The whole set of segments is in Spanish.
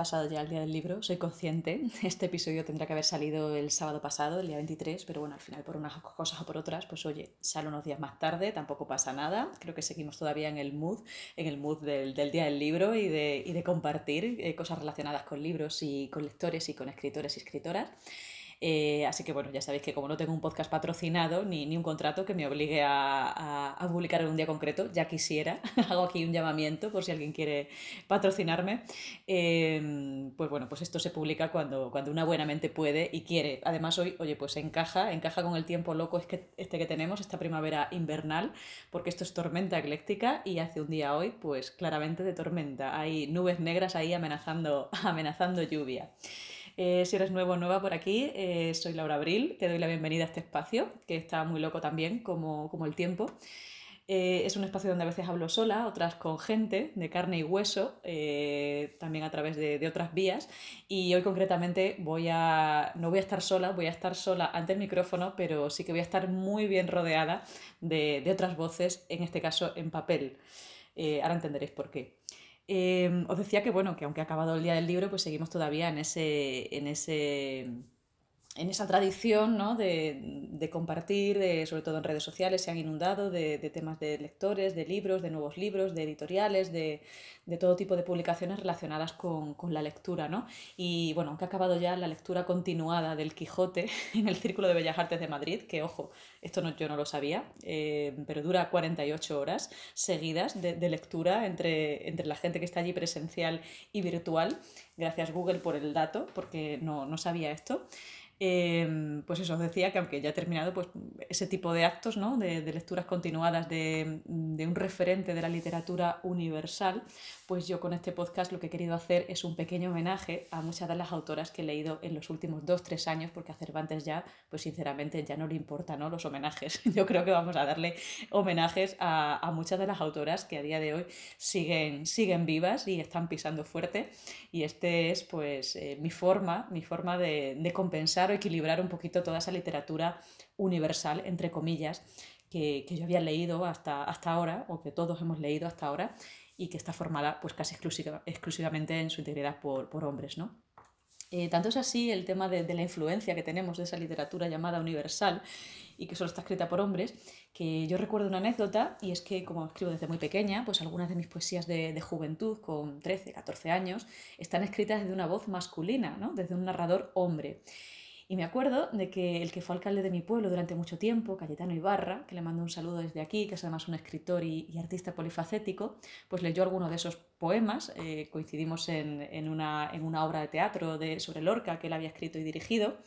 pasado ya el día del libro, soy consciente. Este episodio tendría que haber salido el sábado pasado, el día 23, pero bueno, al final por unas cosas o por otras, pues oye, sale unos días más tarde, tampoco pasa nada. Creo que seguimos todavía en el mood, en el mood del, día del libro y de, y de compartir eh, cosas relacionadas con libros y con lectores y con escritores y escritoras. Eh, así que bueno, ya sabéis que como no tengo un podcast patrocinado ni, ni un contrato que me obligue a, a, publicar en un día concreto, ya quisiera, hago aquí un llamamiento por si alguien quiere patrocinarme, em, pues bueno, pues esto se publica cuando, cuando una buena mente puede y quiere. Además hoy, oye, pues encaja, encaja con el tiempo loco que, este que tenemos, esta primavera invernal, porque esto es tormenta ecléctica y hace un día hoy, pues claramente de tormenta. Hay nubes negras ahí amenazando, amenazando lluvia. Eh, si eres nuevo o nueva por aquí, eh, soy Laura Abril, te doy la bienvenida a este espacio, que está muy loco también, como, como el tiempo. Eh, es un espacio donde a veces hablo sola, otras con gente de carne y hueso, también a través de, de, otras vías. Y hoy concretamente voy a, no voy a estar sola, voy a estar sola ante el micrófono, pero sí que voy a estar muy bien rodeada de, de otras voces, en este caso en papel. ahora entenderéis por qué. Em, os decía que, bueno, que aunque ha acabado el día del libro, pues seguimos todavía en ese, en ese en esa tradición ¿no? de, de, compartir, de, sobre todo en redes sociales, se han inundado de, de, temas de lectores, de libros, de nuevos libros, de editoriales, de, todo tipo de publicaciones relacionadas con, con, la lectura. ¿no? Y bueno, aunque ha acabado ya la lectura continuada del Quijote en el Círculo de Bellas Artes de Madrid, que ojo, esto no, yo no lo sabía, eh, pero dura 48 horas seguidas de, lectura entre, entre la gente que está allí presencial y virtual. Gracias Google por el dato, porque no, no sabía esto. Em, pues eso, os decía que aunque ya he terminado, pues ese tipo de actos, ¿no? de, lecturas continuadas de, un referente de la literatura universal, pues yo con este podcast lo que he querido hacer es un pequeño homenaje a muchas de las autoras que he leído en los últimos dos, tres años, porque a Cervantes ya, pues sinceramente ya no le importan ¿no? los homenajes. Yo creo que vamos a darle homenajes a, muchas de las autoras que a día de hoy siguen, siguen vivas y están pisando fuerte. Y este es pues eh, mi forma, mi forma de compensar equilibrar un poquito toda esa literatura universal, entre comillas, que, yo había leído hasta, hasta ahora, o que todos hemos leído hasta ahora, y que está formada pues casi exclusivamente en su integridad por, hombres, ¿no? Eh, tanto es así el tema de, la influencia que tenemos de esa literatura llamada universal y que solo está escrita por hombres, que yo recuerdo una anécdota y es que como escribo desde muy pequeña, pues algunas de mis poesías de, de juventud con 13, 14 años están escritas desde una voz masculina, ¿no? desde un narrador hombre. Y me acuerdo de que el que fue alcalde de mi pueblo durante mucho tiempo, Cayetano Ibarra, que le mando un saludo desde aquí, que es además un escritor y, artista polifacético, pues leyó alguno de esos poemas. Eh, coincidimos en, en, una, en, una, obra de teatro de, sobre Lorca que él había escrito y dirigido.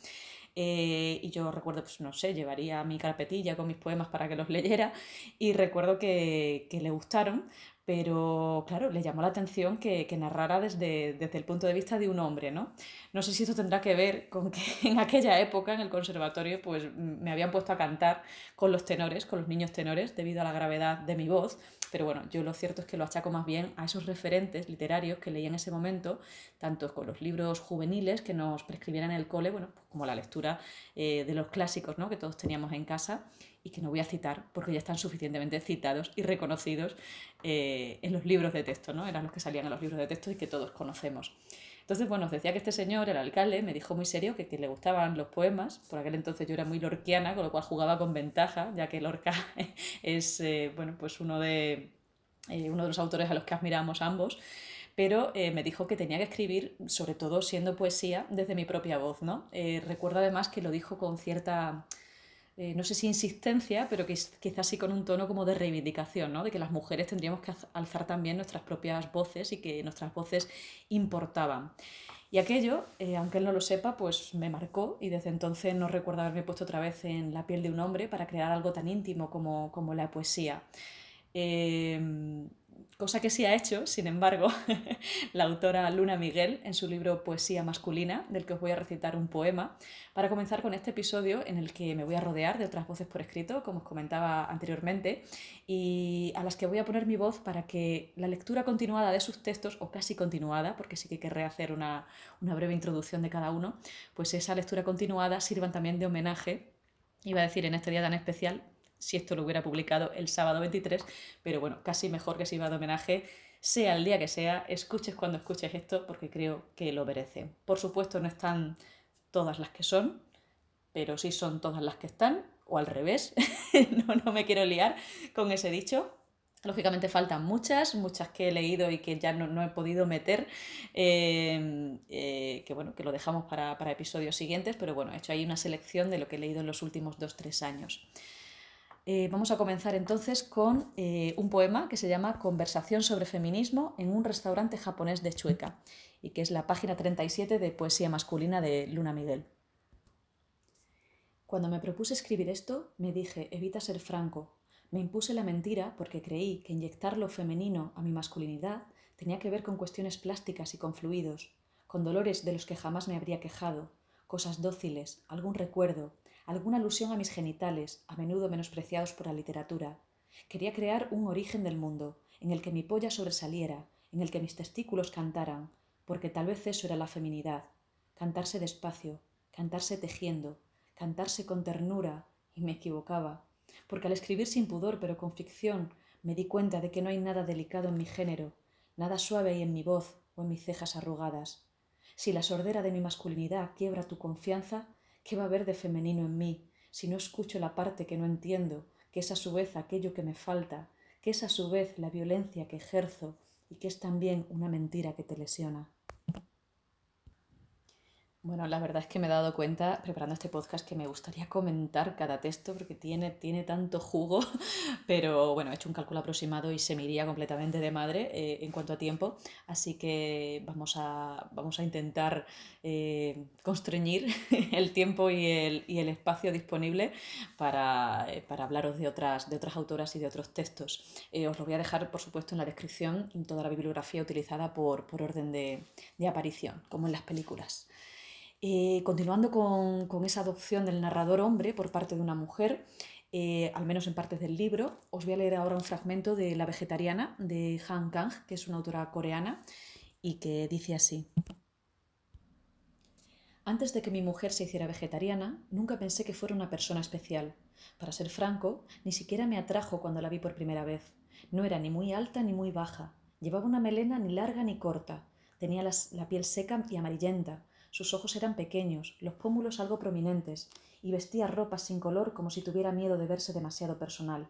Eh, y yo recuerdo, pues no sé, llevaría mi carpetilla con mis poemas para que los leyera y recuerdo que, que le gustaron, pero claro, le llamó la atención que, que narrara desde, desde, el punto de vista de un hombre, ¿no? No sé si esto tendrá que ver con que en aquella época en el conservatorio pues me habían puesto a cantar con los tenores, con los niños tenores, debido a la gravedad de mi voz, pero bueno, yo lo cierto es que lo achaco más bien a esos referentes literarios que leí en ese momento, tanto con los libros juveniles que nos prescribieran en el cole, bueno, pues como la lectura eh, de los clásicos, ¿no? Que todos teníamos en casa, y que no voy a citar porque ya están suficientemente citados y reconocidos eh, en los libros de texto, ¿no? Eran los que salían en los libros de texto y que todos conocemos. Entonces, bueno, os decía que este señor, el alcalde, me dijo muy serio que, que, le gustaban los poemas. Por aquel entonces yo era muy lorquiana, con lo cual jugaba con ventaja, ya que Lorca es, eh, bueno, pues uno de, eh, uno de los autores a los que admiramos ambos pero me dijo que tenía que escribir, sobre todo siendo poesía, desde mi propia voz, ¿no? recuerdo además que lo dijo con cierta eh, no sé si insistencia, pero quizás sí con un tono como de reivindicación, ¿no? de que las mujeres tendríamos que alzar también nuestras propias voces y que nuestras voces importaban. Y aquello, eh, aunque él no lo sepa, pues me marcó y desde entonces no recuerdo haberme puesto otra vez en la piel de un hombre para crear algo tan íntimo como, como la poesía. Eh, cosa que sí ha hecho, sin embargo, la autora Luna Miguel en su libro Poesía masculina, del que os voy a recitar un poema, para comenzar con este episodio en el que me voy a rodear de otras voces por escrito, como os comentaba anteriormente, y a las que voy a poner mi voz para que la lectura continuada de sus textos, o casi continuada, porque sí que querré hacer una, una breve introducción de cada uno, pues esa lectura continuada sirvan también de homenaje iba a decir en este día tan especial, si esto lo hubiera publicado el sábado 23, pero bueno, casi mejor que iba de homenaje sea el día que sea, escuches cuando escuches esto porque creo que lo merece. Por supuesto no están todas las que son, pero sí son todas las que están, o al revés, no, no me quiero liar con ese dicho. Lógicamente faltan muchas, muchas que he leído y que ya no, he podido meter, eh, eh, que bueno, que lo dejamos para, episodios siguientes, pero bueno, he hecho ahí una selección de lo que he leído en los últimos dos, tres años. Eh, vamos a comenzar entonces con un poema que se llama Conversación sobre feminismo en un restaurante japonés de Chueca y que es la página 37 de Poesía masculina de Luna Miguel. Cuando me propuse escribir esto, me dije, evita ser franco, me impuse la mentira porque creí que inyectar lo femenino a mi masculinidad tenía que ver con cuestiones plásticas y con fluidos, con dolores de los que jamás me habría quejado, cosas dóciles, algún recuerdo, alguna alusión a mis genitales, a menudo menospreciados por la literatura. Quería crear un origen del mundo, en el que mi polla sobresaliera, en el que mis testículos cantaran, porque tal vez eso era la feminidad, cantarse despacio, cantarse tejiendo, cantarse con ternura, y me equivocaba porque al escribir sin pudor pero con ficción me di cuenta de que no hay nada delicado en mi género, nada suave hay en mi voz o en mis cejas arrugadas. Si la sordera de mi masculinidad quiebra tu confianza, ¿qué va a haber de femenino en mí si no escucho la parte que no entiendo, que es a su vez aquello que me falta, que es a su vez la violencia que ejerzo y que es también una mentira que te lesiona? Bueno, la verdad es que me he dado cuenta preparando este podcast que me gustaría comentar cada texto porque tiene, tiene tanto jugo, pero bueno, he hecho un cálculo aproximado y se me iría completamente de madre eh, en cuanto a tiempo, así que vamos a, vamos a intentar eh, constreñir el tiempo y el, y el espacio disponible para, eh, para, hablaros de otras, de otras autoras y de otros textos. os lo voy a dejar, por supuesto, en la descripción toda la bibliografía utilizada por, por orden de, de aparición, como en las películas. Eh, continuando con, esa adopción del narrador hombre por parte de una mujer, eh, al menos en partes del libro, os voy a leer ahora un fragmento de La vegetariana de Han Kang, que es una autora coreana, y que dice así. Antes de que mi mujer se hiciera vegetariana, nunca pensé que fuera una persona especial. Para ser franco, ni siquiera me atrajo cuando la vi por primera vez. No era ni muy alta ni muy baja. Llevaba una melena ni larga ni corta. Tenía la piel seca y amarillenta, sus ojos eran pequeños, los pómulos algo prominentes, y vestía ropas sin color como si tuviera miedo de verse demasiado personal.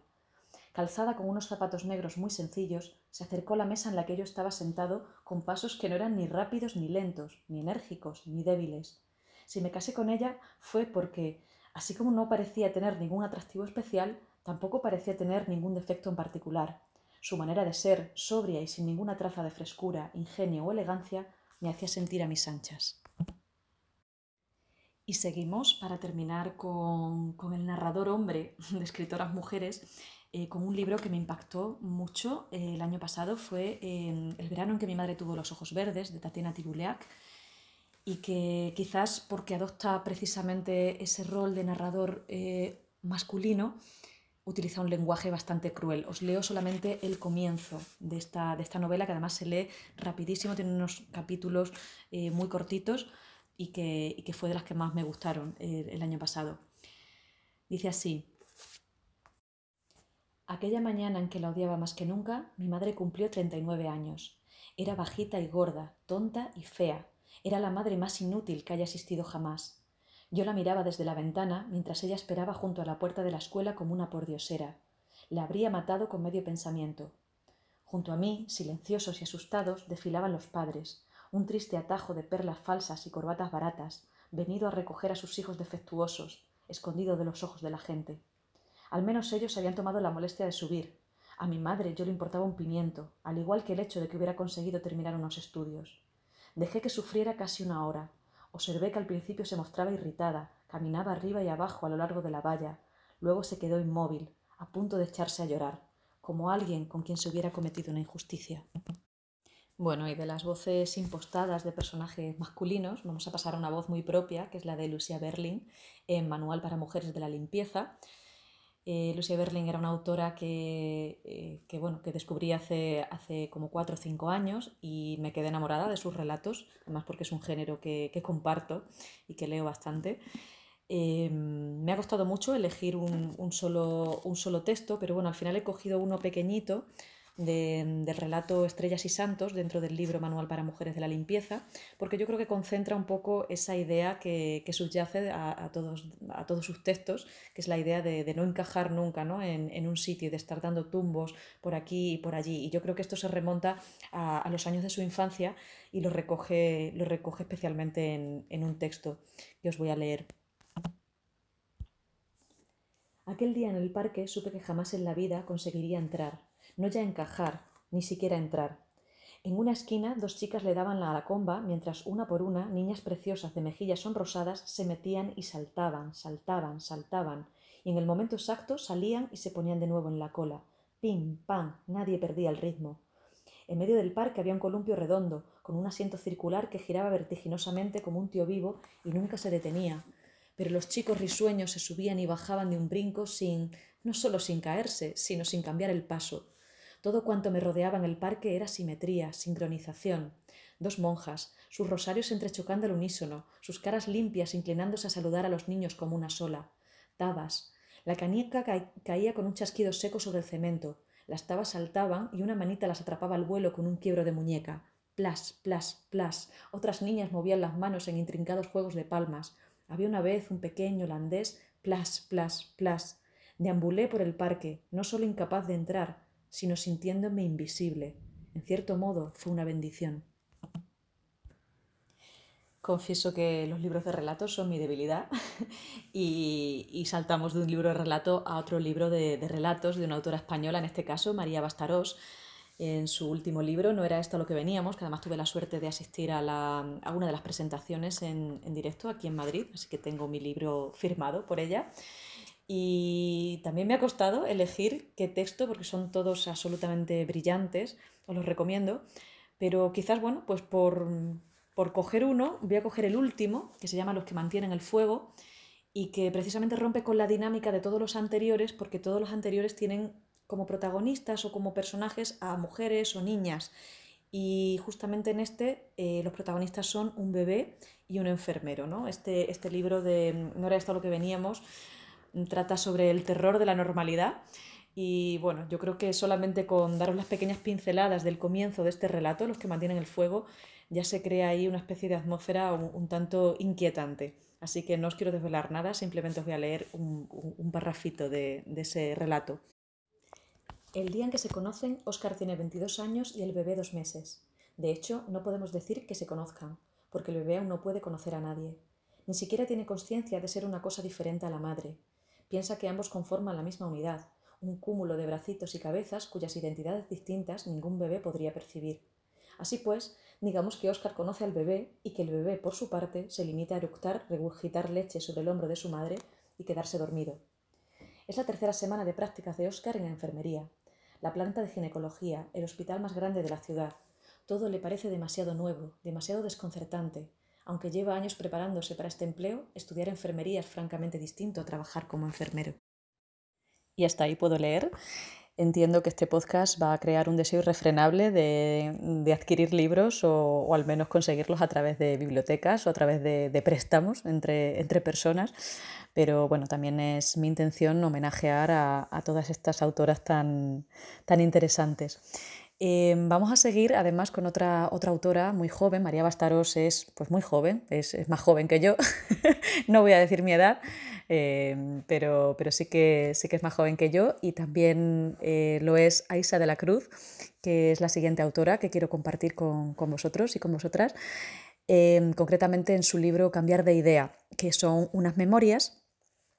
Calzada con unos zapatos negros muy sencillos, se acercó a la mesa en la que yo estaba sentado con pasos que no eran ni rápidos ni lentos, ni enérgicos, ni débiles. Si me casé con ella fue porque, así como no parecía tener ningún atractivo especial, tampoco parecía tener ningún defecto en particular. Su manera de ser, sobria y sin ninguna traza de frescura, ingenio o elegancia, me hacía sentir a mis anchas. Y seguimos para terminar con, el narrador hombre de escritoras mujeres, eh, con un libro que me impactó mucho eh, el año pasado. Fue eh, El verano en que mi madre tuvo los ojos verdes, de Tatiana Tibuleac, y que quizás porque adopta precisamente ese rol de narrador masculino, utiliza un lenguaje bastante cruel. Os leo solamente el comienzo de esta, de esta novela, que además se lee rapidísimo, tiene unos capítulos muy cortitos y que, fue de las que más me gustaron el, el año pasado. Dice así, Aquella mañana en que la odiaba más que nunca, mi madre cumplió 39 años. Era bajita y gorda, tonta y fea. Era la madre más inútil que haya existido jamás. Yo la miraba desde la ventana mientras ella esperaba junto a la puerta de la escuela como una pordiosera. La habría matado con medio pensamiento. Junto a mí, silenciosos y asustados, desfilaban los padres, un triste atajo de perlas falsas y corbatas baratas, venido a recoger a sus hijos defectuosos, escondido de los ojos de la gente. Al menos ellos habían tomado la molestia de subir. A mi madre yo le importaba un pimiento, al igual que el hecho de que hubiera conseguido terminar unos estudios. Dejé que sufriera casi una hora. Observé que al principio se mostraba irritada, caminaba arriba y abajo a lo largo de la valla, luego se quedó inmóvil, a punto de echarse a llorar, como alguien con quien se hubiera cometido una injusticia. Bueno, y de las voces impostadas de personajes masculinos, vamos a pasar a una voz muy propia, que es la de Lucia Berling, en Manual para Mujeres de la Limpieza. Eh, Lucia Berling era una autora que, eh, que, bueno, que descubrí hace, hace como cuatro o cinco años y me quedé enamorada de sus relatos, además porque es un género que, comparto y que leo bastante. Eh, me ha costado mucho elegir un, solo, un solo texto, pero bueno, al final he cogido uno pequeñito del relato Estrellas y Santos dentro del libro Manual para Mujeres de la Limpieza, porque yo creo que concentra un poco esa idea que, subyace a, todos, a todos sus textos, que es la idea de, no encajar nunca ¿no? En, un sitio y de estar dando tumbos por aquí y por allí. Y yo creo que esto se remonta a, los años de su infancia y lo recoge, lo recoge especialmente en, en un texto que os voy a leer. Aquel día en el parque supe que jamás en la vida conseguiría entrar no ya encajar, ni siquiera entrar. En una esquina dos chicas le daban la alacomba, mientras una por una niñas preciosas de mejillas sonrosadas se metían y saltaban, saltaban, saltaban, y en el momento exacto salían y se ponían de nuevo en la cola. Pim, pam, nadie perdía el ritmo. En medio del parque había un columpio redondo, con un asiento circular que giraba vertiginosamente como un tío vivo y nunca se detenía. Pero los chicos risueños se subían y bajaban de un brinco sin, no solo sin caerse, sino sin cambiar el paso. Todo cuanto me rodeaba en el parque era simetría, sincronización. Dos monjas, sus rosarios entrechocando al unísono, sus caras limpias inclinándose a saludar a los niños como una sola. Tabas. La cañeca caía con un chasquido seco sobre el cemento. Las tabas saltaban y una manita las atrapaba al vuelo con un quiebro de muñeca. Plas, plas, plas. Otras niñas movían las manos en intrincados juegos de palmas. Había una vez un pequeño holandés. Plas, plas, plas. Deambulé por el parque, no solo incapaz de entrar, sino sintiéndome invisible. En cierto modo fue una bendición. Confieso que los libros de relatos son mi debilidad y, saltamos de un libro de relato a otro libro de, relatos de una autora española, en este caso María Bastarós. En su último libro, No era esto lo que veníamos, que además tuve la suerte de asistir a, una de las presentaciones en, en directo aquí en Madrid, así que tengo mi libro firmado por ella. Y también me ha costado elegir qué texto, porque son todos absolutamente brillantes, os los recomiendo. Pero quizás, bueno, pues por, por coger uno, voy a coger el último, que se llama Los que mantienen el fuego, y que precisamente rompe con la dinámica de todos los anteriores, porque todos los anteriores tienen como protagonistas o como personajes a mujeres o niñas. Y justamente en este eh, los protagonistas son un bebé y un enfermero. ¿no? Este, este libro de No era esto lo que veníamos trata sobre el terror de la normalidad. Y bueno, yo creo que solamente con daros las pequeñas pinceladas del comienzo de este relato, los que mantienen el fuego, ya se crea ahí una especie de atmósfera un, tanto inquietante. Así que no os quiero desvelar nada, simplemente os voy a leer un, un, parrafito de, de ese relato. El día en que se conocen, Oscar tiene 22 años y el bebé dos meses. De hecho, no podemos decir que se conozcan, porque el bebé aún no puede conocer a nadie. Ni siquiera tiene conciencia de ser una cosa diferente a la madre, Piensa que ambos conforman la misma unidad, un cúmulo de bracitos y cabezas cuyas identidades distintas ningún bebé podría percibir. Así pues, digamos que Oscar conoce al bebé y que el bebé, por su parte, se limita a eructar, regurgitar leche sobre el hombro de su madre y quedarse dormido. Es la tercera semana de prácticas de Oscar en la enfermería, la planta de ginecología, el hospital más grande de la ciudad. Todo le parece demasiado nuevo, demasiado desconcertante, aunque lleva años preparándose para este empleo, estudiar enfermería es francamente distinto a trabajar como enfermero. Y hasta ahí puedo leer. Entiendo que este podcast va a crear un deseo irrefrenable de, adquirir libros o, al menos conseguirlos a través de bibliotecas o a través de, préstamos entre, personas. Pero bueno, también es mi intención homenajear a, todas estas autoras tan interesantes. Em, vamos a seguir además con otra, otra autora muy joven, María Bastaros es pues muy joven, es, más joven que yo, no voy a decir mi edad, em, pero, pero sí, que, sí que es más joven que yo. Y también eh, lo es Aisa de la Cruz, que es la siguiente autora que quiero compartir con, con vosotros y con vosotras, em, concretamente en su libro Cambiar de idea, que son unas memorias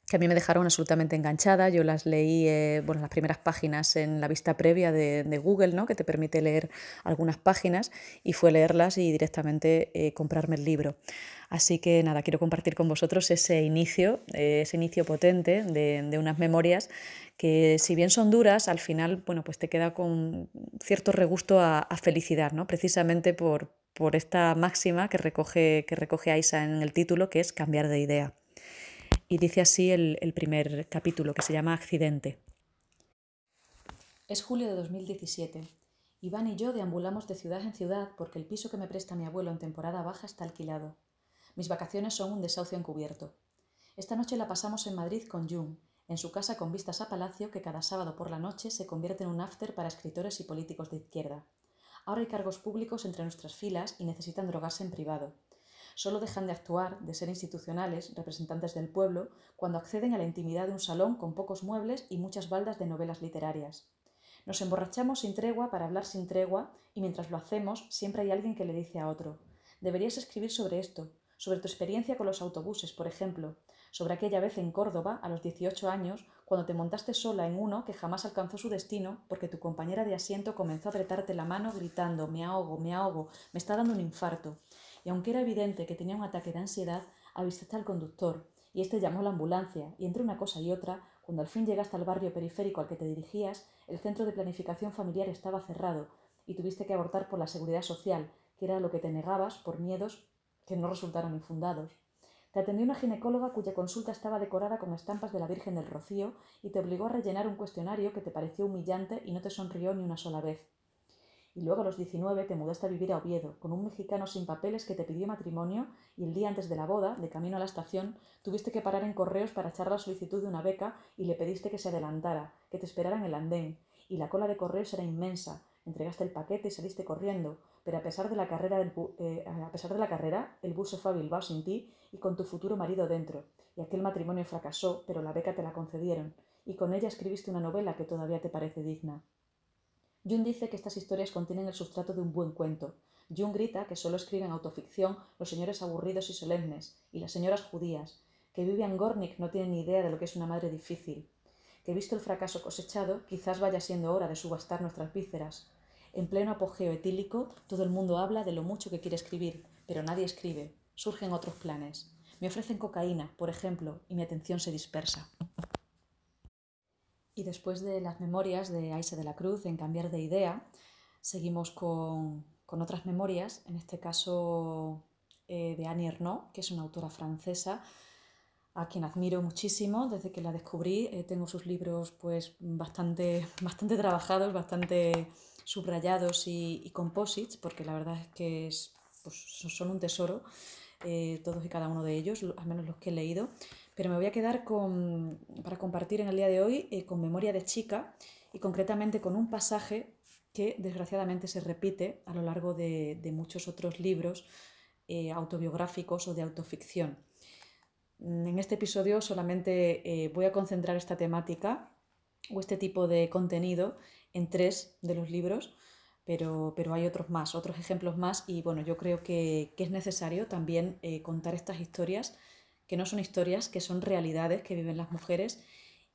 que a mí me dejaron absolutamente enganchada. Yo las leí, eh, bueno, las primeras páginas en la vista previa de, Google, ¿no? que te permite leer algunas páginas, y fue leerlas y directamente eh, comprarme el libro. Así que nada, quiero compartir con vosotros ese inicio, eh, ese inicio potente de, unas memorias que si bien son duras, al final, bueno, pues te queda con cierto regusto a, felicidad, ¿no? Precisamente por, por esta máxima que recoge, que recoge Aisa en el título, que es cambiar de idea. Y dice así el, primer capítulo, que se llama Accidente. Es julio de 2017. Iván y yo deambulamos de ciudad en ciudad porque el piso que me presta mi abuelo en temporada baja está alquilado. Mis vacaciones son un desahucio encubierto. Esta noche la pasamos en Madrid con Jung, en su casa con vistas a palacio que cada sábado por la noche se convierte en un after para escritores y políticos de izquierda. Ahora hay cargos públicos entre nuestras filas y necesitan drogarse en privado. Solo dejan de actuar, de ser institucionales, representantes del pueblo, cuando acceden a la intimidad de un salón con pocos muebles y muchas baldas de novelas literarias. Nos emborrachamos sin tregua para hablar sin tregua y mientras lo hacemos siempre hay alguien que le dice a otro, deberías escribir sobre esto, sobre tu experiencia con los autobuses, por ejemplo, sobre aquella vez en Córdoba, a los 18 años, cuando te montaste sola en uno que jamás alcanzó su destino porque tu compañera de asiento comenzó a apretarte la mano gritando me ahogo, me ahogo, me está dando un infarto. Y aunque era evidente que tenía un ataque de ansiedad, avistaste al conductor, y éste llamó a la ambulancia, y entre una cosa y otra, cuando al fin llegaste al barrio periférico al que te dirigías, el centro de planificación familiar estaba cerrado, y tuviste que abortar por la seguridad social, que era lo que te negabas por miedos que no resultaron infundados. Te atendió una ginecóloga cuya consulta estaba decorada con estampas de la Virgen del Rocío y te obligó a rellenar un cuestionario que te pareció humillante y no te sonrió ni una sola vez. Y luego a los 19 te mudaste a vivir a Oviedo, con un mexicano sin papeles que te pidió matrimonio y el día antes de la boda, de camino a la estación, tuviste que parar en correos para echar la solicitud de una beca y le pediste que se adelantara, que te esperara en el andén. Y la cola de correos era inmensa. Entregaste el paquete y saliste corriendo, pero a pesar de la carrera, eh, a pesar de la carrera el bus se fue a Bilbao sin ti y con tu futuro marido dentro. Y aquel matrimonio fracasó, pero la beca te la concedieron, y con ella escribiste una novela que todavía te parece digna. Jung dice que estas historias contienen el sustrato de un buen cuento. Jung grita que solo escriben autoficción los señores aburridos y solemnes, y las señoras judías, que Vivian Gornick no tiene ni idea de lo que es una madre difícil, que visto el fracaso cosechado, quizás vaya siendo hora de subastar nuestras vísceras, en pleno apogeo etílico, todo el mundo habla de lo mucho que quiere escribir, pero nadie escribe. Surgen otros planes. Me ofrecen cocaína, por ejemplo, y mi atención se dispersa. Y después de las memorias de Aise de la Cruz en Cambiar de Idea, seguimos con, otras memorias, en este caso eh, de Annie Ernaux, que es una autora francesa a quien admiro muchísimo desde que la descubrí. Eh, tengo sus libros pues bastante, bastante trabajados, bastante subrayados y, composites, porque la verdad es que pues, son un tesoro, eh, todos y cada uno de ellos, al menos los que he leído. Pero me voy a quedar con, para compartir en el día de hoy eh, con Memoria de Chica y concretamente con un pasaje que desgraciadamente se repite a lo largo de, muchos otros libros eh, autobiográficos o de autoficción. En este episodio solamente voy a concentrar esta temática o este tipo de contenido en tres de los libros, pero, pero hay otros más, otros ejemplos más y bueno, yo creo que, es necesario también eh, contar estas historias, que no son historias, que son realidades que viven las mujeres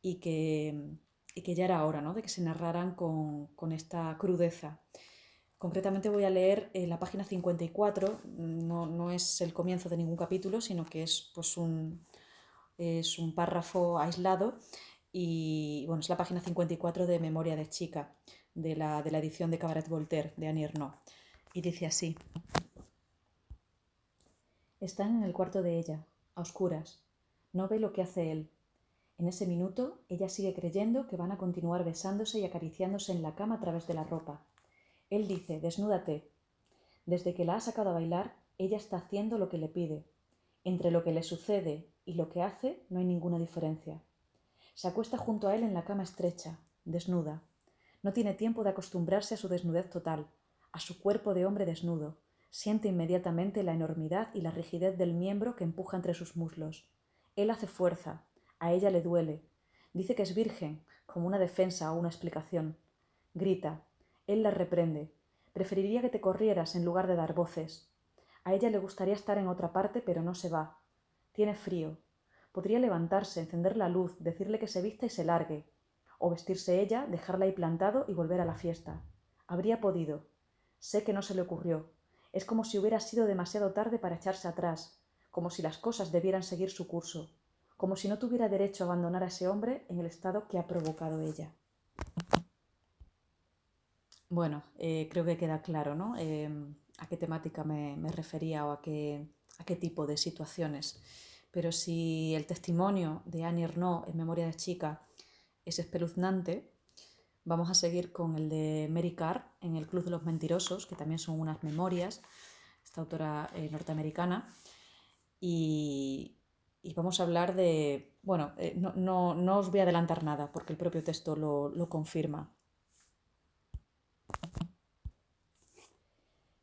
y que, que ya era hora ¿no? de que se narraran con, esta crudeza. Concretamente voy a leer eh, la página 54, no, no, es el comienzo de ningún capítulo, sino que es, pues, un, es un párrafo aislado y bueno, es la página 54 de Memoria de Chica, de la, de la edición de Cabaret Voltaire, de Annie Ernaux. Y dice así. Están en el cuarto de ella, oscuras. No ve lo que hace él. En ese minuto, ella sigue creyendo que van a continuar besándose y acariciándose en la cama a través de la ropa. Él dice, desnúdate. Desde que la ha sacado a bailar, ella está haciendo lo que le pide. Entre lo que le sucede y lo que hace no hay ninguna diferencia. Se acuesta junto a él en la cama estrecha, desnuda. No tiene tiempo de acostumbrarse a su desnudez total, a su cuerpo de hombre desnudo. Siente inmediatamente la enormidad y la rigidez del miembro que empuja entre sus muslos. Él hace fuerza, a ella le duele. Dice que es virgen, como una defensa o una explicación. Grita. Él la reprende. Preferiría que te corrieras en lugar de dar voces. A ella le gustaría estar en otra parte, pero no se va. Tiene frío, Podría levantarse, encender la luz, decirle que se vista y se largue, o vestirse ella, dejarla ahí plantado y volver a la fiesta. Habría podido. Sé que no se le ocurrió. Es como si hubiera sido demasiado tarde para echarse atrás, como si las cosas debieran seguir su curso, como si no tuviera derecho a abandonar a ese hombre en el estado que ha provocado ella. Bueno, eh, creo que queda claro, ¿no? Em, a qué temática me, refería o a qué, a qué tipo de situaciones. Pero si el testimonio de Annie Ernaux en Memoria de Chica es espeluznante, vamos a seguir con el de Mary Carr en El Club de los Mentirosos, que también son unas memorias, esta autora eh, norteamericana. Y, y vamos a hablar de... Bueno, eh, no, no, no, os voy a adelantar nada porque el propio texto lo, lo confirma.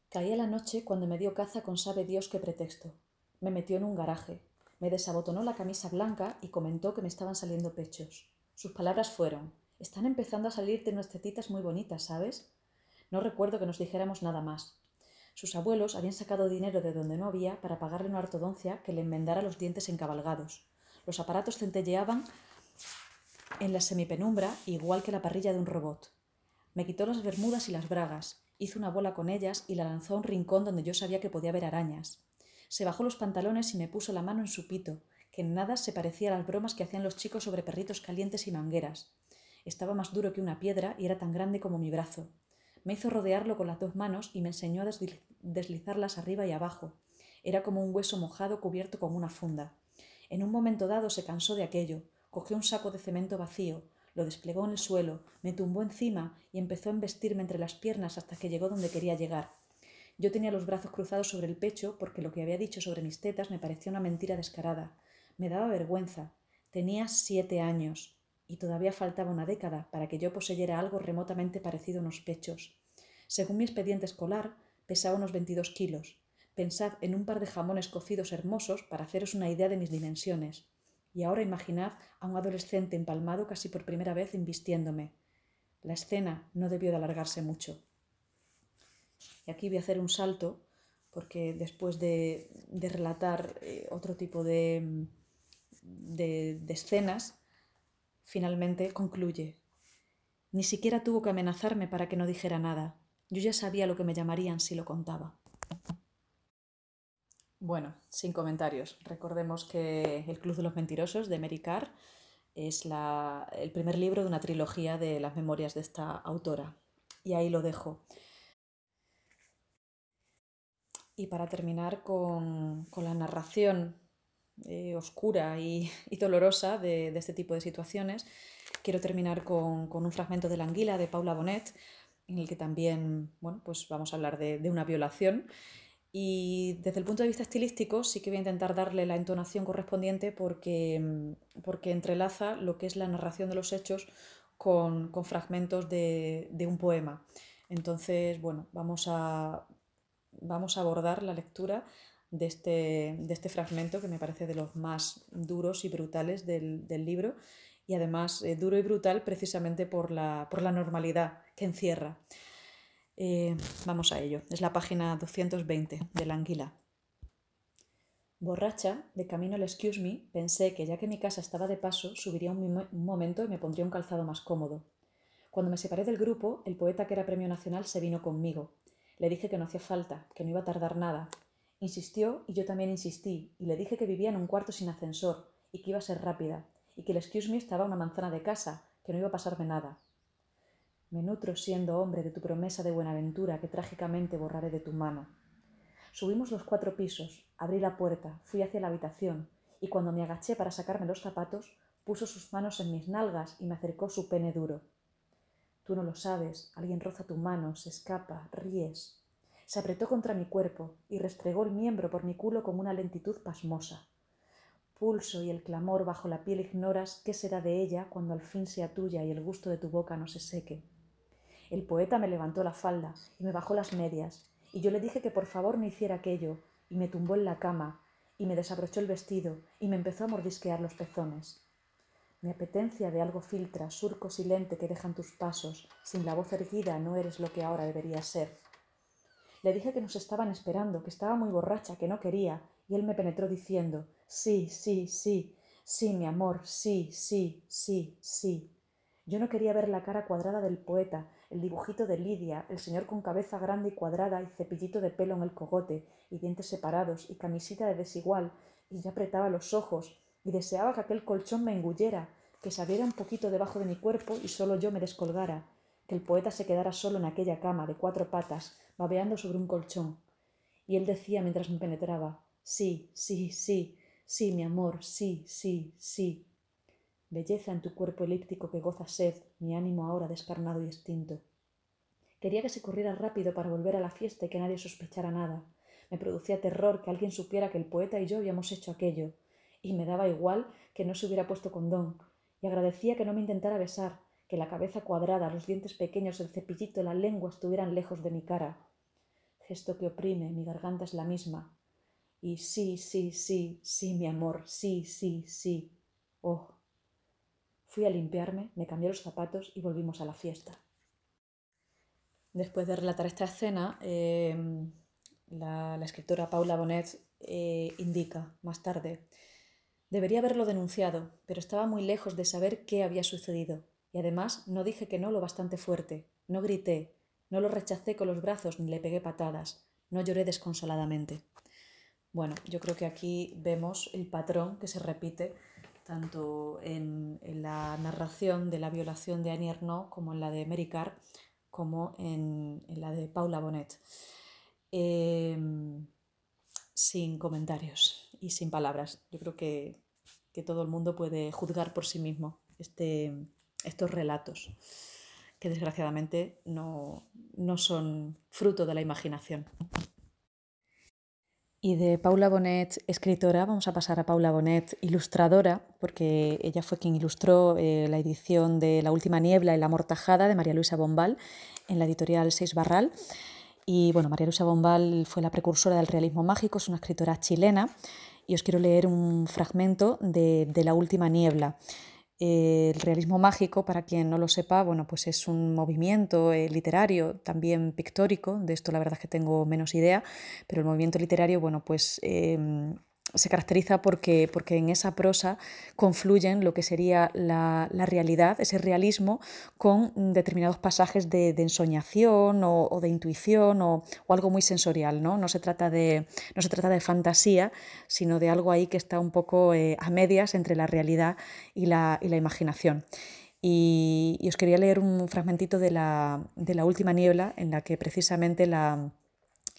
Caía la noche cuando me dio caza con sabe Dios qué pretexto. Me metió en un garaje, me desabotonó la camisa blanca y comentó que me estaban saliendo pechos. Sus palabras fueron, están empezando a salirte unas tetitas muy bonitas, ¿sabes? No recuerdo que nos dijéramos nada más. Sus abuelos habían sacado dinero de donde no había para pagarle una ortodoncia que le enmendara los dientes encabalgados. Los aparatos centelleaban en la semipenumbra igual que la parrilla de un robot. Me quitó las bermudas y las bragas, hizo una bola con ellas y la lanzó a un rincón donde yo sabía que podía haber arañas. Se bajó los pantalones y me puso la mano en su pito, que en nada se parecía a las bromas que hacían los chicos sobre perritos calientes y mangueras. Estaba más duro que una piedra y era tan grande como mi brazo. Me hizo rodearlo con las dos manos y me enseñó a deslizarlas arriba y abajo. Era como un hueso mojado cubierto con una funda. En un momento dado se cansó de aquello, cogió un saco de cemento vacío, lo desplegó en el suelo, me tumbó encima y empezó a embestirme entre las piernas hasta que llegó donde quería llegar. Yo tenía los brazos cruzados sobre el pecho porque lo que había dicho sobre mis tetas me parecía una mentira descarada. Me daba vergüenza. Tenía siete años y todavía faltaba una década para que yo poseyera algo remotamente parecido a unos pechos. Según mi expediente escolar, pesaba unos 22 kilos. Pensad en un par de jamones cocidos hermosos para haceros una idea de mis dimensiones. Y ahora imaginad a un adolescente empalmado casi por primera vez invistiéndome. La escena no debió de alargarse mucho. Y aquí voy a hacer un salto porque después de, relatar eh, otro tipo de, de escenas, Finalmente concluye. Ni siquiera tuvo que amenazarme para que no dijera nada. Yo ya sabía lo que me llamarían si lo contaba. Bueno, sin comentarios. Recordemos que El Club de los Mentirosos de Mary Carr es el primer libro de una trilogía de las memorias de esta autora. Y ahí lo dejo. Y para terminar con la narración eh, oscura y, dolorosa de, este tipo de situaciones, quiero terminar con, un fragmento de La anguila de Paula Bonet, en el que también bueno, pues vamos a hablar de, una violación. Y desde el punto de vista estilístico sí que voy a intentar darle la entonación correspondiente porque, porque entrelaza lo que es la narración de los hechos con, fragmentos de, de, un poema. Entonces, bueno, vamos a, vamos a abordar la lectura de este, de este fragmento que me parece de los más duros y brutales del, libro y además eh, duro y brutal precisamente por la, por la normalidad que encierra. Eh, vamos a ello. Es la página 220 de la anguila. Borracha, de camino al Excuse Me, pensé que ya que mi casa estaba de paso, subiría un, un momento y me pondría un calzado más cómodo. Cuando me separé del grupo, el poeta que era premio nacional se vino conmigo. Le dije que no hacía falta, que no iba a tardar nada, Insistió y yo también insistí, y le dije que vivía en un cuarto sin ascensor, y que iba a ser rápida, y que el excuse me estaba a una manzana de casa, que no iba a pasarme nada. Me nutro siendo hombre de tu promesa de buenaventura que trágicamente borraré de tu mano. Subimos los cuatro pisos, abrí la puerta, fui hacia la habitación, y cuando me agaché para sacarme los zapatos, puso sus manos en mis nalgas y me acercó su pene duro. Tú no lo sabes, alguien roza tu mano, se escapa, ríes, se apretó contra mi cuerpo y restregó el miembro por mi culo con una lentitud pasmosa. Pulso y el clamor bajo la piel ignoras qué será de ella cuando al fin sea tuya y el gusto de tu boca no se seque. El poeta me levantó la falda y me bajó las medias, y yo le dije que por favor no hiciera aquello, y me tumbó en la cama, y me desabrochó el vestido, y me empezó a mordisquear los pezones. Mi apetencia de algo filtra, surco silente que dejan tus pasos, sin la voz erguida no eres lo que ahora deberías ser. Le dije que nos estaban esperando, que estaba muy borracha, que no quería, y él me penetró diciendo Sí, sí, sí, sí, mi amor, sí, sí, sí, sí. Yo no quería ver la cara cuadrada del poeta, el dibujito de Lidia, el señor con cabeza grande y cuadrada y cepillito de pelo en el cogote, y dientes separados, y camisita de desigual, y ya apretaba los ojos, y deseaba que aquel colchón me engullera, que se abriera un poquito debajo de mi cuerpo y solo yo me descolgara, que el poeta se quedara solo en aquella cama de cuatro patas, babeando sobre un colchón. Y él decía mientras me penetraba, sí, sí, sí, sí, mi amor, sí, sí, sí. Belleza en tu cuerpo elíptico que goza sed, mi ánimo ahora descarnado y extinto. Quería que se corriera rápido para volver a la fiesta y que nadie sospechara nada. Me producía terror que alguien supiera que el poeta y yo habíamos hecho aquello. y me daba igual que no se hubiera puesto condón, y agradecía que no me intentara besar, que la cabeza cuadrada, los dientes pequeños, el cepillito, la lengua estuvieran lejos de mi cara. Gesto que oprime, mi garganta es la misma. Y sí, sí, sí, sí, mi amor, sí, sí, sí. Oh. Fui a limpiarme, me cambié los zapatos y volvimos a la fiesta. Después de relatar esta escena, em, la, escritora Paula Bonet eh, indica más tarde, debería haberlo denunciado, pero estaba muy lejos de saber qué había sucedido. Y además no dije que no lo bastante fuerte, no grité, no lo rechacé con los brazos ni le pegué patadas, no lloré desconsoladamente. Bueno, yo creo que aquí vemos el patrón que se repite tanto en, la narración de la violación de Annie Ernaux como en la de Mary Carr, como en, la de Paula Bonet. Em, sin comentarios y sin palabras. Yo creo que, que todo el mundo puede juzgar por sí mismo este, estos relatos, que desgraciadamente no, son fruto de la imaginación. Y de Paula Bonet, escritora, vamos a pasar a Paula Bonet, ilustradora, porque ella fue quien ilustró eh, la edición de La Última Niebla y La Mortajada de María Luisa Bombal en la editorial Seis Barral. Y bueno, María Luisa Bombal fue la precursora del realismo mágico, es una escritora chilena, y os quiero leer un fragmento de, de La Última Niebla. Eh, el realismo mágico, para quien no lo sepa, bueno, pues es un movimiento eh, literario, también pictórico, de esto la verdad es que tengo menos idea, pero el movimiento literario, bueno, pues em, se caracteriza porque, porque en esa prosa confluyen lo que sería la, realidad, ese realismo, con determinados pasajes de, ensoñación o, de intuición o, algo muy sensorial. ¿no? No, se trata de, no se trata de fantasía, sino de algo ahí que está un poco eh, a medias entre la realidad y la, imaginación. Y, os quería leer un fragmentito de la, de la última niebla en la que precisamente la,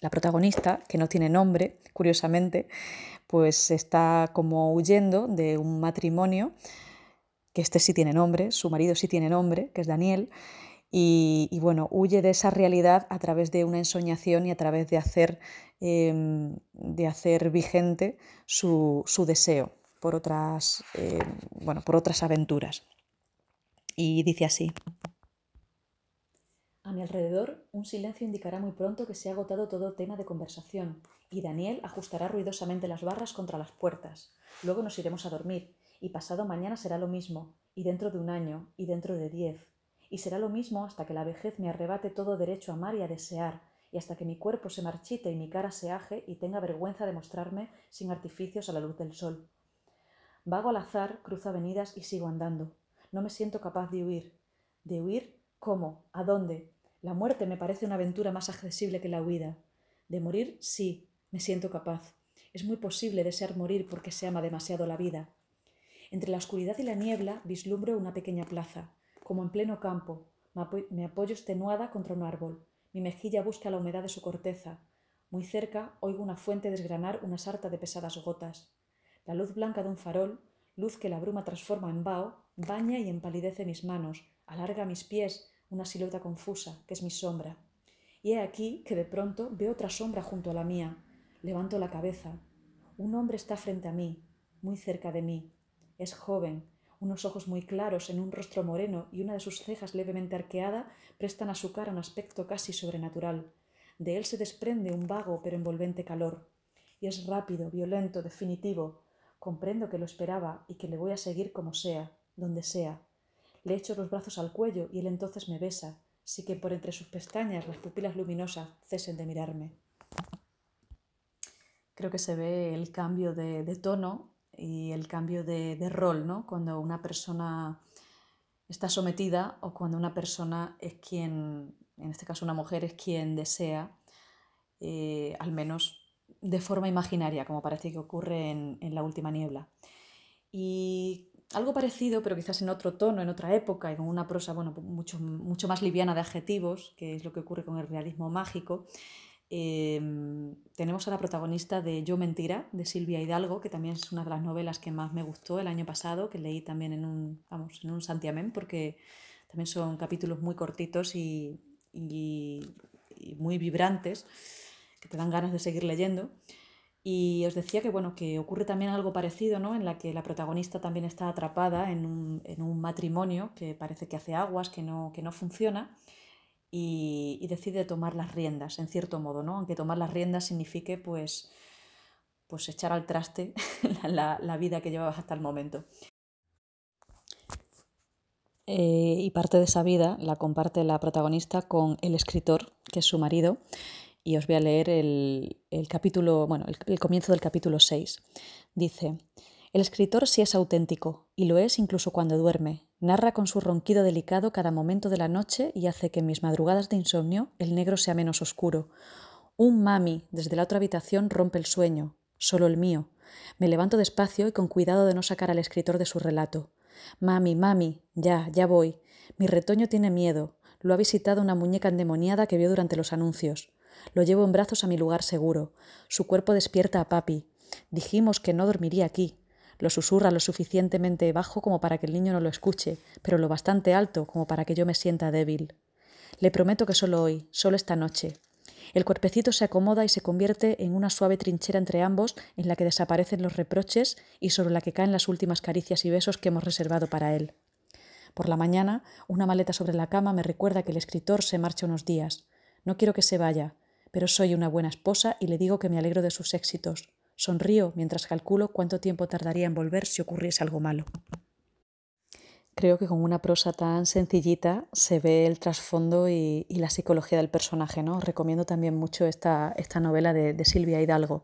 la protagonista, que no tiene nombre, curiosamente, pues está como huyendo de un matrimonio, que este sí tiene nombre, su marido sí tiene nombre, que es Daniel, y, bueno, huye de esa realidad a través de una ensoñación y a través de hacer, em, de hacer vigente su, deseo por otras, em, bueno, por otras aventuras. Y dice así. A mi alrededor, un silencio indicará muy pronto que se ha agotado todo tema de conversación, y Daniel ajustará ruidosamente las barras contra las puertas. Luego nos iremos a dormir, y pasado mañana será lo mismo, y dentro de un año, y dentro de diez, y será lo mismo hasta que la vejez me arrebate todo derecho a amar y a desear, y hasta que mi cuerpo se marchite y mi cara se aje y tenga vergüenza de mostrarme sin artificios a la luz del sol. Vago al azar, cruzo avenidas y sigo andando. No me siento capaz de huir. ¿De huir? ¿Cómo? ¿A dónde? La muerte me parece una aventura más accesible que la huida. De morir, sí, me siento capaz. Es muy posible desear morir porque se ama demasiado la vida. Entre la oscuridad y la niebla vislumbro una pequeña plaza, como en pleno campo. Me apoyo extenuada contra un árbol. Mi mejilla busca la humedad de su corteza. Muy cerca oigo una fuente desgranar una sarta de pesadas gotas. La luz blanca de un farol, luz que la bruma transforma en vaho, baña y empalidece mis manos, alarga mis pies, una silueta confusa, que es mi sombra. Y he aquí que de pronto veo otra sombra junto a la mía. Levanto la cabeza. Un hombre está frente a mí, muy cerca de mí. Es joven, unos ojos muy claros en un rostro moreno y una de sus cejas levemente arqueada prestan a su cara un aspecto casi sobrenatural. De él se desprende un vago pero envolvente calor. Y es rápido, violento, definitivo. Comprendo que lo esperaba y que le voy a seguir como sea, donde sea, le echo los brazos al cuello y él entonces me besa, sí que por entre sus pestañas las pupilas luminosas cesen de mirarme. Creo que se ve el cambio de, tono y el cambio de, rol, ¿no? Cuando una persona está sometida o cuando una persona es quien, en este caso una mujer, es quien desea, eh, al menos de forma imaginaria, como parece que ocurre en, en la última niebla. Y algo parecido, pero quizás en otro tono, en otra época y con una prosa bueno, mucho, mucho más liviana de adjetivos, que es lo que ocurre con el realismo mágico. Em, tenemos a la protagonista de Yo Mentira, de Silvia Hidalgo, que también es una de las novelas que más me gustó el año pasado, que leí también en un, vamos, en un santiamén, porque también son capítulos muy cortitos y, y muy vibrantes, que te dan ganas de seguir leyendo. Y os decía que, bueno, que ocurre también algo parecido, ¿no? En la que la protagonista también está atrapada en un, matrimonio que parece que hace aguas, que no, que no funciona, y, decide tomar las riendas, en cierto modo, ¿no? Aunque tomar las riendas signifique, pues, pues echar al traste la, la vida que llevabas hasta el momento. Eh, y parte de esa vida la comparte la protagonista con el escritor, que es su marido, y os voy a leer el, capítulo, bueno, el, comienzo del capítulo 6. Dice, el escritor sí es auténtico, y lo es incluso cuando duerme. Narra con su ronquido delicado cada momento de la noche y hace que en mis madrugadas de insomnio el negro sea menos oscuro. Un mami desde la otra habitación rompe el sueño, solo el mío. Me levanto despacio y con cuidado de no sacar al escritor de su relato. Mami, mami, ya, ya voy. Mi retoño tiene miedo. Lo ha visitado una muñeca endemoniada que vio durante los anuncios. Lo llevo en brazos a mi lugar seguro. Su cuerpo despierta a papi. Dijimos que no dormiría aquí. Lo susurra lo suficientemente bajo como para que el niño no lo escuche, pero lo bastante alto como para que yo me sienta débil. Le prometo que solo hoy, solo esta noche. El cuerpecito se acomoda y se convierte en una suave trinchera entre ambos en la que desaparecen los reproches y sobre la que caen las últimas caricias y besos que hemos reservado para él. Por la mañana, una maleta sobre la cama me recuerda que el escritor se marcha unos días. No quiero que se vaya, pero soy una buena esposa y le digo que me alegro de sus éxitos. Sonrío mientras calculo cuánto tiempo tardaría en volver si ocurriese algo malo. Creo que con una prosa tan sencillita se ve el trasfondo y, la psicología del personaje. ¿no? Recomiendo también mucho esta, esta novela de, Silvia Hidalgo,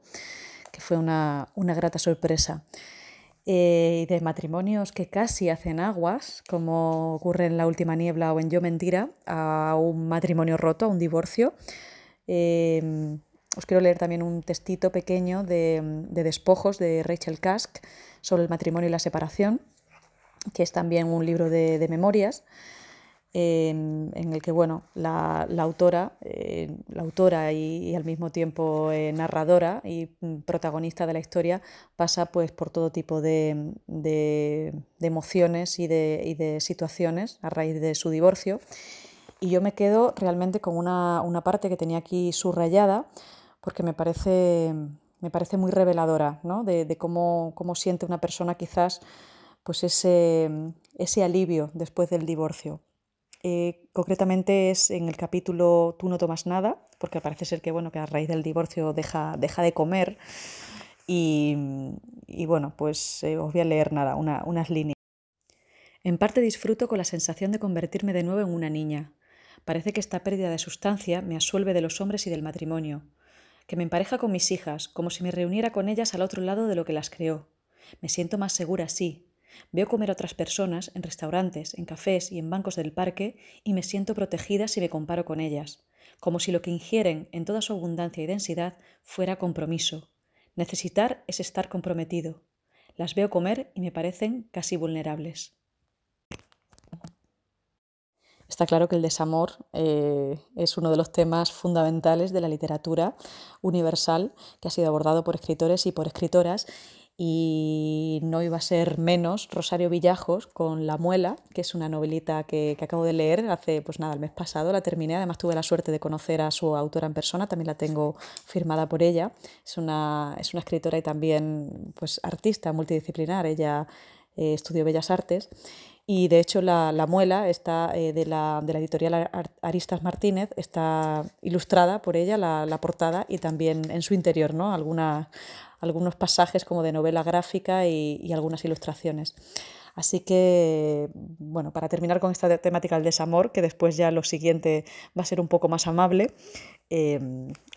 que fue una, grata sorpresa. Eh, de matrimonios que casi hacen aguas, como ocurre en La Última Niebla o en Yo Mentira, a un matrimonio roto, a un divorcio. Em, os quiero leer también un textito pequeño de, de despojos de Rachel Kask sobre el matrimonio y la separación que es también un libro de, memorias, en el que bueno, la, autora, eh, la autora y, al mismo tiempo eh, narradora y protagonista de la historia pasa pues, por todo tipo de, emociones y, y de, situaciones a raíz de su divorcio. Y yo me quedo realmente con una, parte que tenía aquí subrayada porque me parece, me parece muy reveladora ¿no? de, cómo, cómo siente una persona quizás pues ese, ese alivio después del divorcio. Eh, concretamente es en el capítulo Tú no tomas nada, porque parece ser que, bueno, que a raíz del divorcio deja, deja de comer. Y, bueno, pues eh, os voy a leer nada, unas líneas. En parte disfruto con la sensación de convertirme de nuevo en una niña. Parece que esta pérdida de sustancia me asuelve de los hombres y del matrimonio, que me empareja con mis hijas, como si me reuniera con ellas al otro lado de lo que las creó. Me siento más segura, sí, Veo comer a otras personas en restaurantes, en cafés y en bancos del parque y me siento protegida si me comparo con ellas, como si lo que ingieren en toda su abundancia y densidad fuera compromiso. Necesitar es estar comprometido. Las veo comer y me parecen casi vulnerables. Está claro que el desamor eh, es uno de los temas fundamentales de la literatura universal que ha sido abordado por escritores y por escritoras y no iba a ser menos Rosario Villajos con La Muela, que es una novelita que, acabo de leer hace, pues nada, el mes pasado, la terminé, además tuve la suerte de conocer a su autora en persona, también la tengo firmada por ella, es una, es una escritora y también pues, artista multidisciplinar, ella eh, estudió Bellas Artes y de hecho la, muela está, eh, de, la, de, la, editorial Aristas Martínez está ilustrada por ella, la, la, portada, y también en su interior, ¿no? Alguna, algunos pasajes como de novela gráfica y, algunas ilustraciones. Así que, bueno, para terminar con esta temática del desamor, que después ya lo siguiente va a ser un poco más amable, eh,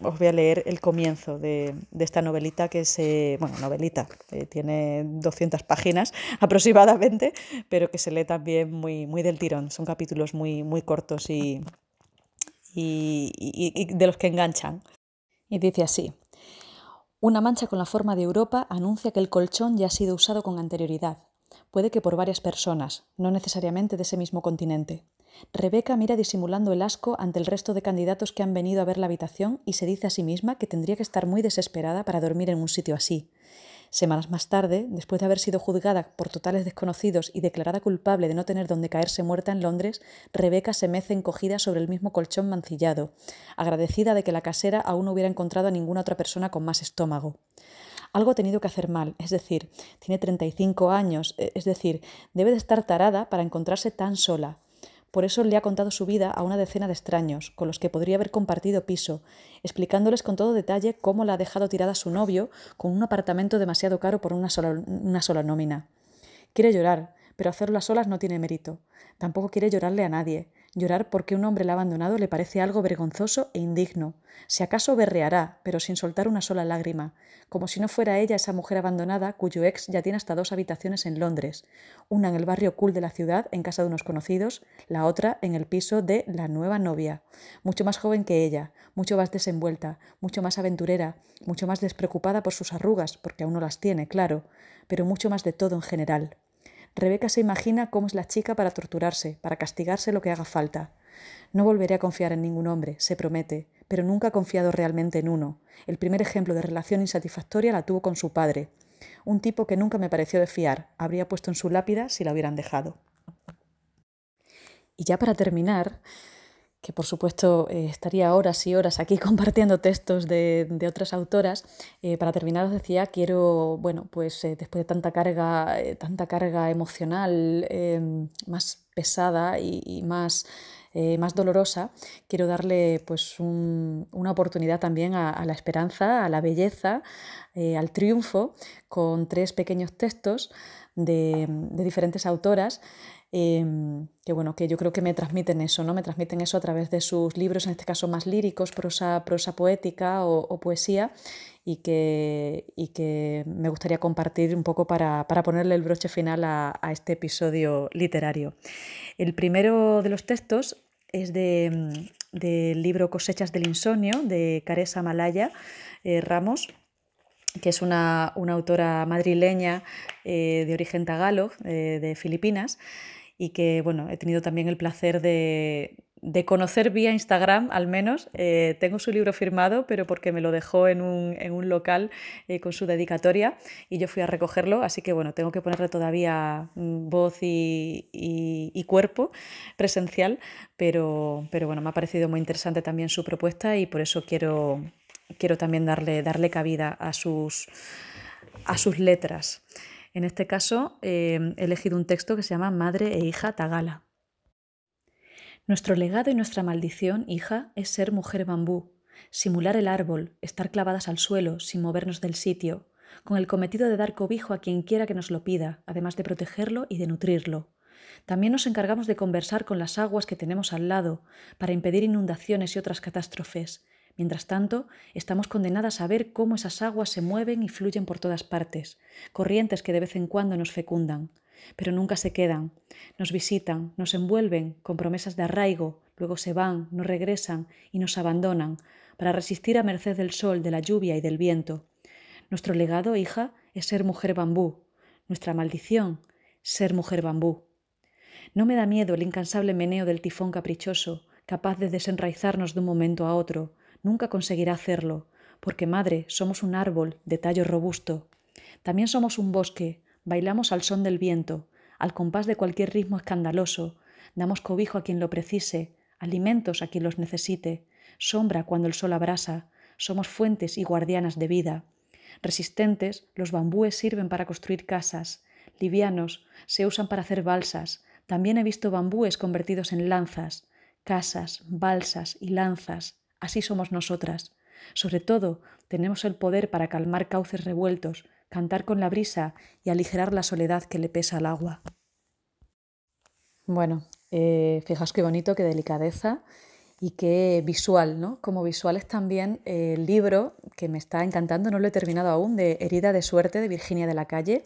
os voy a leer el comienzo de, esta novelita que es, bueno, novelita, eh, tiene 200 páginas aproximadamente, pero que se lee también muy, muy del tirón. Son capítulos muy, muy cortos y, y de los que enganchan. Y dice así. Una mancha con la forma de Europa anuncia que el colchón ya ha sido usado con anterioridad. Puede que por varias personas, no necesariamente de ese mismo continente. Rebeca mira disimulando el asco ante el resto de candidatos que han venido a ver la habitación y se dice a sí misma que tendría que estar muy desesperada para dormir en un sitio así. Semanas más tarde, después de haber sido juzgada por totales desconocidos y declarada culpable de no tener donde caerse muerta en Londres, Rebeca se mece encogida sobre el mismo colchón mancillado, agradecida de que la casera aún no hubiera encontrado a ninguna otra persona con más estómago. Algo ha tenido que hacer mal, es decir, tiene 35 años, e, es decir, debe de estar tarada para encontrarse tan sola. Por eso le ha contado su vida a una decena de extraños, con los que podría haber compartido piso, explicándoles con todo detalle cómo la ha dejado tirada su novio con un apartamento demasiado caro por una sola, una sola nómina. Quiere llorar, pero hacerlo a solas no tiene mérito. Tampoco quiere llorarle a nadie. Llorar porque un hombre la ha abandonado le parece algo vergonzoso e indigno. Si acaso berreará, pero sin soltar una sola lágrima, como si no fuera ella esa mujer abandonada cuyo ex ya tiene hasta dos habitaciones en Londres, una en el barrio cool de la ciudad, en casa de unos conocidos, la otra en el piso de la nueva novia, mucho más joven que ella, mucho más desenvuelta, mucho más aventurera, mucho más despreocupada por sus arrugas, porque aún no las tiene, claro, pero mucho más de todo en general. Rebeca se imagina cómo es la chica para torturarse, para castigarse lo que haga falta. No volveré a confiar en ningún hombre, se promete, pero nunca ha confiado realmente en uno. El primer ejemplo de relación insatisfactoria la tuvo con su padre, un tipo que nunca me pareció de fiar, habría puesto en su lápida si la hubieran dejado. Y ya para terminar, que por supuesto eh, estaría horas y horas aquí compartiendo textos de, otras autoras. Eh, para terminar os decía, quiero, bueno, pues eh, después de tanta carga, tanta carga emocional más pesada y, más, más dolorosa, quiero darle pues una oportunidad también a, la esperanza, a la belleza, al triunfo, con tres pequeños textos de diferentes autoras. Em, que bueno, que yo creo que me transmiten eso, ¿no? Me transmiten eso a través de sus libros, en este caso más líricos, prosa, prosa poética o, poesía, y que, y que, me gustaría compartir un poco para, ponerle el broche final a, este episodio literario. El primero de los textos es de, del libro Cosechas del Insomnio de Caresa Malaya eh, Ramos que es una, autora madrileña eh, de origen tagalo, eh, de Filipinas, y que bueno, he tenido también el placer de, conocer vía Instagram al menos. Eh, tengo su libro firmado, pero porque me lo dejó en un, local eh, con su dedicatoria y yo fui a recogerlo, así que bueno, tengo que ponerle todavía mm, voz y, cuerpo presencial, pero, pero, bueno, me ha parecido muy interesante también su propuesta y por eso quiero, quiero también darle, darle cabida a sus, a sus letras. En este caso eh, he elegido un texto que se llama Madre e hija Tagala. Nuestro legado y nuestra maldición, hija, es ser mujer bambú, simular el árbol, estar clavadas al suelo sin movernos del sitio, con el cometido de dar cobijo a quien quiera que nos lo pida, además de protegerlo y de nutrirlo. También nos encargamos de conversar con las aguas que tenemos al lado, para impedir inundaciones y otras catástrofes, Mientras tanto, estamos condenadas a ver cómo esas aguas se mueven y fluyen por todas partes, corrientes que de vez en cuando nos fecundan, pero nunca se quedan, nos visitan, nos envuelven con promesas de arraigo, luego se van, no regresan y nos abandonan, para resistir a merced del sol, de la lluvia y del viento. Nuestro legado, hija, es ser mujer bambú, nuestra maldición, ser mujer bambú. No me da miedo el incansable meneo del tifón caprichoso, capaz de desenraizarnos de un momento a otro, nunca conseguirá hacerlo, porque madre, somos un árbol de tallo robusto. También somos un bosque, bailamos al son del viento, al compás de cualquier ritmo escandaloso, damos cobijo a quien lo precise, alimentos a quien los necesite, sombra cuando el sol abrasa, somos fuentes y guardianas de vida. Resistentes, los bambúes sirven para construir casas, livianos, se usan para hacer balsas, también he visto bambúes convertidos en lanzas, casas, balsas y lanzas, Así somos nosotras. Sobre todo, tenemos el poder para calmar cauces revueltos, cantar con la brisa y aligerar la soledad que le pesa al agua. Bueno, eh, fijaos qué bonito, qué delicadeza y qué visual, ¿no? Como visual es también el libro que me está encantando, no lo he terminado aún, de Herida de Suerte de Virginia de la Calle,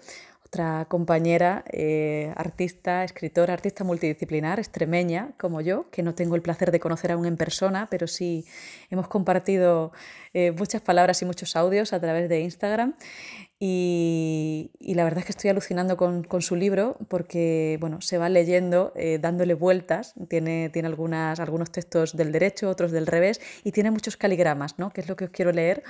otra compañera, eh, artista, escritora, artista multidisciplinar, extremeña como yo, que no tengo el placer de conocer aún en persona, pero sí hemos compartido eh, muchas palabras y muchos audios a través de Instagram. Y, la verdad es que estoy alucinando con, su libro porque bueno, se va leyendo, eh, dándole vueltas, tiene, tiene algunas, algunos textos del derecho, otros del revés y tiene muchos caligramas, ¿no? que es lo que os quiero leer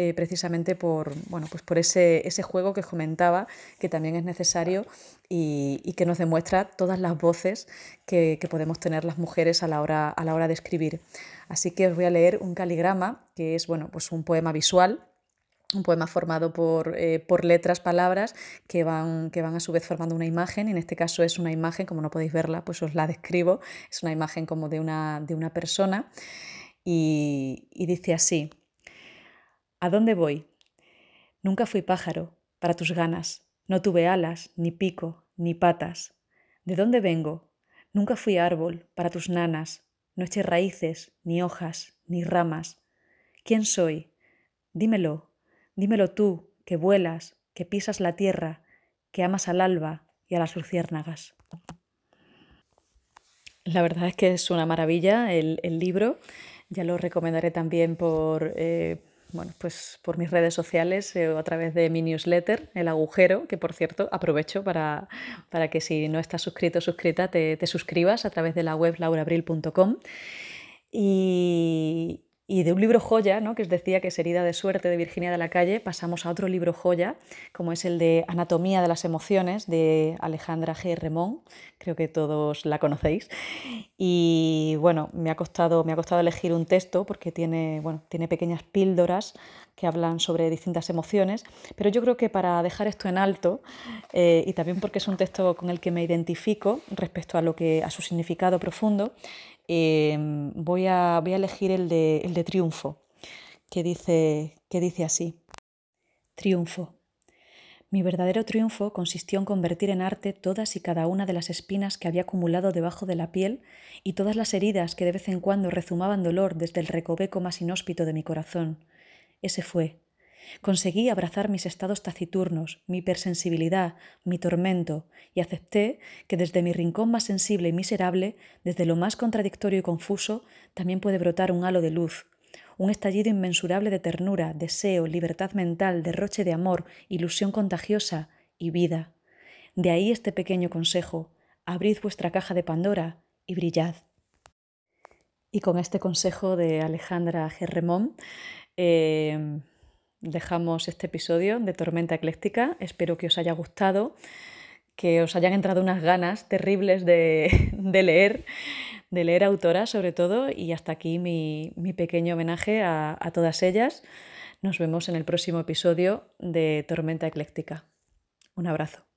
eh, precisamente por, bueno, pues por ese, ese juego que comentaba, que también es necesario y, que nos demuestra todas las voces que, podemos tener las mujeres a la, hora, a la hora de escribir. Así que os voy a leer un caligrama, que es bueno, pues un poema visual un poema formado por, eh, por, letras, palabras, que van, que van a su vez formando una imagen. En este caso es una imagen, como no podéis verla, pues os la describo. Es una imagen como de una, de una persona y, y dice así, ¿A dónde voy? Nunca fui pájaro, para tus ganas. No tuve alas, ni pico, ni patas. ¿De dónde vengo? Nunca fui árbol, para tus nanas. No eché raíces, ni hojas, ni ramas. ¿Quién soy? Dímelo, Dímelo tú, que vuelas, que pisas la tierra, que amas al alba y a las luciérnagas. La verdad es que es una maravilla el, libro. Ya lo recomendaré también por, eh, bueno, pues por mis redes sociales eh, o a través de mi newsletter, El Agujero, que por cierto aprovecho para, para que si no estás suscrito o suscrita te, te suscribas a través de la web laurabril.com. Y, y de un libro joya, ¿no? que os decía que es Herida de Suerte de Virginia de la Calle, pasamos a otro libro joya, como es el de Anatomía de las Emociones de Alejandra G. Remón. Creo que todos la conocéis. Y bueno, me ha costado, me ha costado elegir un texto porque tiene, bueno, tiene pequeñas píldoras que hablan sobre distintas emociones, pero yo creo que para dejar esto en alto, eh, y también porque es un texto con el que me identifico respecto a, lo que, a su significado profundo, Em, voy, a, voy, a, elegir el de, el de triunfo, que dice, que dice así. Triunfo. Mi verdadero triunfo consistió en convertir en arte todas y cada una de las espinas que había acumulado debajo de la piel y todas las heridas que de vez en cuando rezumaban dolor desde el recoveco más inhóspito de mi corazón. Ese fue, Conseguí abrazar mis estados taciturnos, mi hipersensibilidad, mi tormento, y acepté que desde mi rincón más sensible y miserable, desde lo más contradictorio y confuso, también puede brotar un halo de luz, un estallido inmensurable de ternura, deseo, libertad mental, derroche de amor, ilusión contagiosa y vida. De ahí este pequeño consejo, abrid vuestra caja de Pandora y brillad. Y con este consejo de Alejandra Gerremón, eh, dejamos este episodio de Tormenta Ecléctica. Espero que os haya gustado, que os hayan entrado unas ganas terribles de, leer, de leer autoras sobre todo. Y hasta aquí mi, pequeño homenaje a, a todas ellas. Nos vemos en el próximo episodio de Tormenta Ecléctica. Un abrazo.